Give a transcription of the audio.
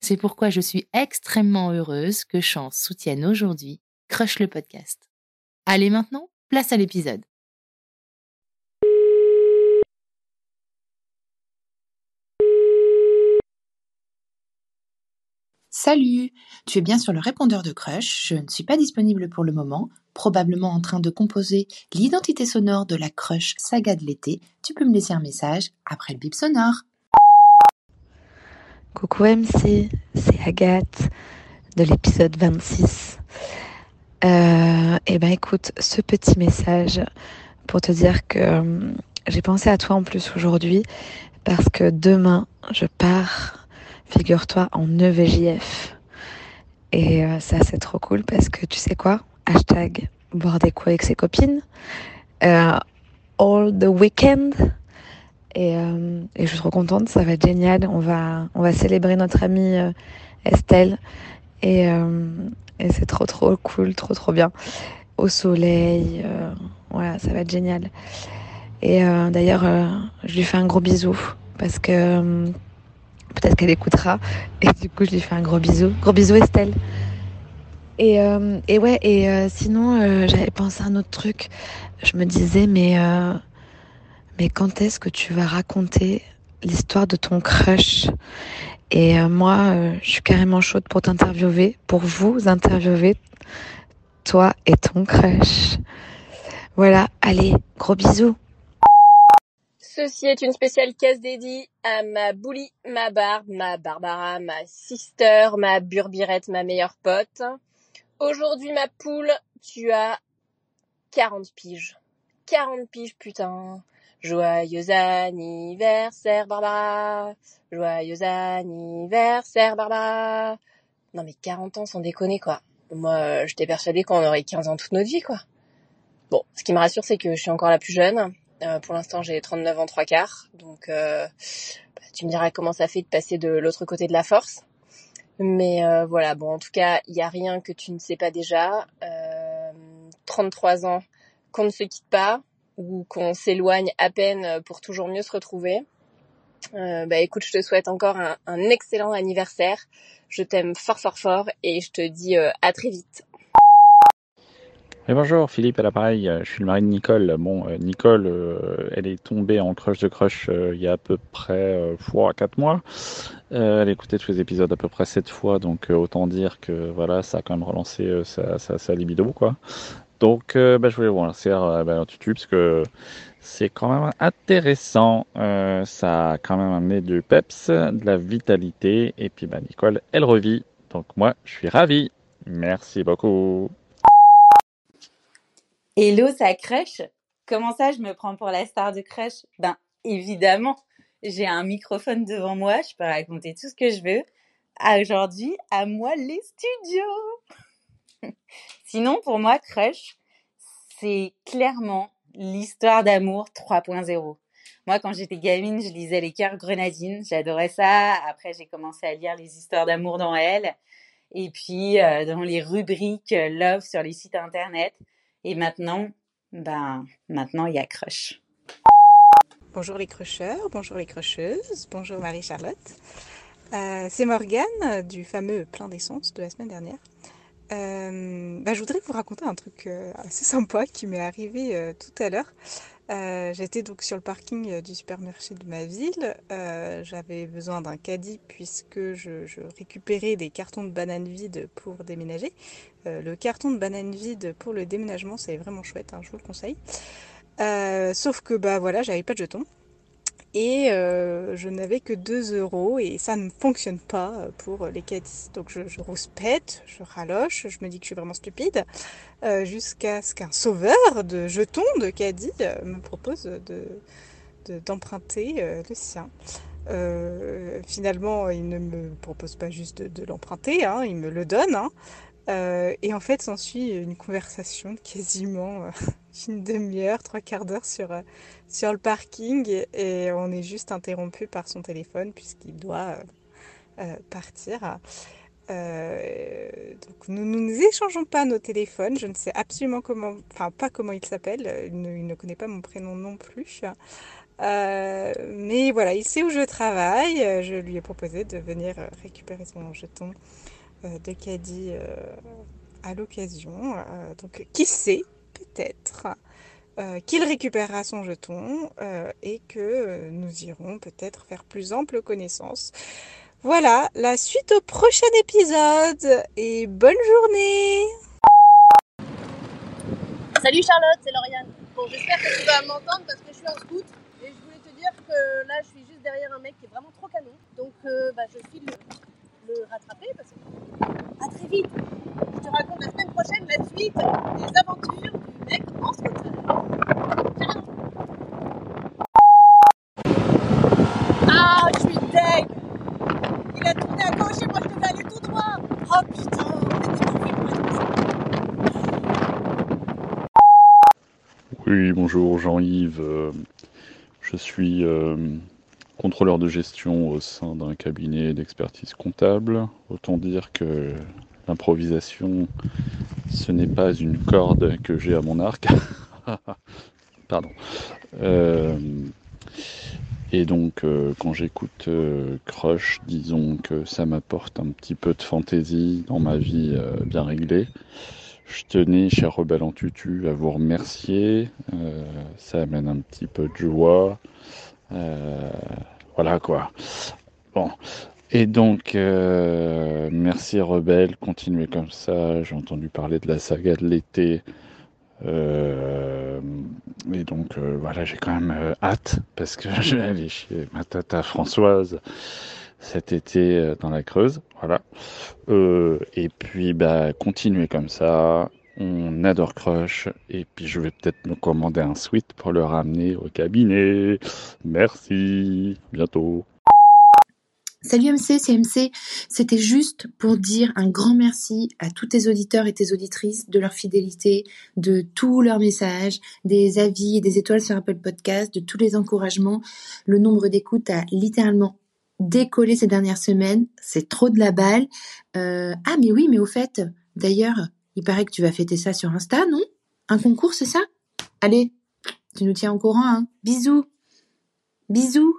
C'est pourquoi je suis extrêmement heureuse que Chance soutienne aujourd'hui Crush le podcast. Allez maintenant, place à l'épisode. Salut, tu es bien sur le répondeur de Crush. Je ne suis pas disponible pour le moment, probablement en train de composer l'identité sonore de la Crush saga de l'été. Tu peux me laisser un message après le bip sonore. Coucou MC, c'est Agathe de l'épisode 26. Euh, et ben écoute, ce petit message pour te dire que euh, j'ai pensé à toi en plus aujourd'hui parce que demain je pars figure-toi, en EVJF. Et euh, ça, c'est trop cool parce que tu sais quoi? Hashtag boire des coups avec ses copines. All the weekend. Et, euh, et, je suis trop contente, ça va être génial. On va, on va célébrer notre amie Estelle. Et, et c'est trop, trop cool, trop, trop bien. Au soleil. voilà, ça va être génial. Et d'ailleurs, je lui fais un gros bisou parce que Peut-être qu'elle écoutera. Et du coup, je lui fais un gros bisou. Gros bisou, Estelle. Et, euh, et ouais, et euh, sinon, euh, j'avais pensé à un autre truc. Je me disais, mais, mais quand est-ce que tu vas raconter l'histoire de ton crush? Et moi, je suis carrément chaude pour t'interviewer, pour vous interviewer, toi et ton crush. Voilà, allez, gros bisous. Ceci est une spéciale caisse dédiée à ma Bouli, ma Barbe, ma Barbara, ma sister, ma Burbirette, ma meilleure pote. Aujourd'hui, ma poule, tu as 40 piges. 40 piges, putain. Joyeux anniversaire, Barbara. Joyeux anniversaire, Barbara. Non mais 40 ans sans déconner, quoi. Moi, j'étais persuadée qu'on aurait 15 ans toute notre vie, quoi. Bon, ce qui me rassure, c'est que je suis encore la plus jeune. Euh, pour l'instant, j'ai 39 ans, trois quarts. Donc, euh, bah, tu me diras comment ça fait de passer de l'autre côté de la force. Mais euh, voilà, bon, en tout cas, il n'y a rien que tu ne sais pas déjà. 33 ans, qu'on ne se quitte pas ou qu'on s'éloigne à peine pour toujours mieux se retrouver. bah écoute, je te souhaite encore un, excellent anniversaire. Je t'aime fort fort fort et je te dis à très vite bonjour, Philippe à l'appareil, euh, je suis le mari de Nicole. Bon, euh, Nicole, euh, elle est tombée en crush de crush il y a à peu près 3 4 mois. elle a écouté tous les épisodes à peu près 7 fois, donc autant dire que voilà, ça a quand même relancé sa, sa, libido, quoi. Donc, bah, je voulais vous lancer bah, un tutu parce que c'est quand même intéressant. ça a quand même amené du peps, de la vitalité, et puis bah, Nicole, elle revit. Donc moi, je suis ravi. Merci beaucoup. Hello, ça crush? Comment ça, je me prends pour la star de crush? Ben, évidemment, j'ai un microphone devant moi, je peux raconter tout ce que je veux. Aujourd'hui, à moi les studios Sinon, pour moi, crush, c'est clairement l'histoire d'amour 3.0. Moi, quand j'étais gamine, je lisais Les Cœurs Grenadines, j'adorais ça. Après, j'ai commencé à lire les histoires d'amour dans elle. et puis euh, dans les rubriques euh, love sur les sites internet. Et maintenant, ben, maintenant il y a Crush. Bonjour les crusheurs, bonjour les crusheuses, bonjour Marie-Charlotte. Euh, c'est Morgane du fameux plein d'essence de la semaine dernière. Euh, bah, je voudrais vous raconter un truc euh, assez sympa qui m'est arrivé euh, tout à l'heure. J'étais donc sur le parking du supermarché de ma ville. J'avais besoin d'un caddie puisque je, récupérais des cartons de bananes vides pour déménager. Le carton de bananes vides pour le déménagement, c'est vraiment chouette, hein, je vous le conseille. Sauf que bah voilà, j'avais pas de jetons et euh, je n'avais que 2 euros et ça ne fonctionne pas euh, pour les caddies. Donc je, rouspète, je raloche, je me dis que je suis vraiment stupide euh, jusqu'à ce qu'un sauveur de jetons de caddie euh, me propose de de- d'emprunter euh, le sien. Euh, finalement, il ne me propose pas juste de, de l'emprunter, hein, il me le donne. hein. Euh, et en fait, s'ensuit une conversation de quasiment euh, une demi-heure, trois quarts d'heure sur, euh, sur le parking et, on est juste interrompu par son téléphone puisqu'il doit partir. Donc nous nous échangeons pas nos téléphones. Je ne sais absolument comment, enfin pas comment il s'appelle. Il ne, connaît pas mon prénom non plus. Mais voilà, il sait où je travaille. Je lui ai proposé de venir récupérer son jeton de caddie euh, à l'occasion. Euh, donc qui sait, peut-être euh, qu'il récupérera son jeton euh, et que euh, nous irons peut-être faire plus ample connaissance. Voilà, la suite au prochain épisode et bonne journée Salut Charlotte, c'est Lauriane. Bon, j'espère que tu vas m'entendre parce que je suis en scout et je voulais te dire que là, je suis juste derrière un mec qui est vraiment trop canon. Donc, euh, bah, je file le, rattraper parce que. À très vite Je te raconte la semaine prochaine la suite des aventures du mec en scooter. Ah, je suis deg Il a tourné à gauche et moi je devais aller tout droit Oh putain. Oui, bonjour Jean-Yves. Euh, Je suis euh, contrôleur de gestion au sein d'un cabinet d'expertise comptable. Autant dire que l'improvisation, ce n'est pas une corde que j'ai à mon arc. Pardon. Euh, et donc, euh, quand j'écoute euh, Crush, disons que ça m'apporte un petit peu de fantaisie dans ma vie bien réglée. Je tenais, cher Rebelle en tutu, à vous remercier. Ça amène un petit peu de joie. Euh, voilà quoi. Bon. Et donc, euh, merci Rebelle, continuez comme ça. J'ai entendu parler de la saga de l'été. Euh, et donc, voilà, j'ai quand même hâte parce que je vais aller chez ma tata Françoise cet été dans la Creuse. Voilà. Et puis, bah, continuez comme ça. On adore Crush. Et puis, je vais peut-être me commander un suite pour le ramener au cabinet. Merci. Bientôt. Salut MC, c'est MC. C'était juste pour dire un grand merci à tous tes auditeurs et tes auditrices de leur fidélité, de tous leurs messages, des avis et des étoiles sur Apple Podcast, de tous les encouragements. Le nombre d'écoutes a littéralement décollé ces dernières semaines. C'est trop de la balle. Euh, ah mais oui, mais au fait, d'ailleurs, il paraît que tu vas fêter ça sur Insta, non? Un concours, c'est ça? Allez, tu nous tiens au courant, hein. Bisous. Bisous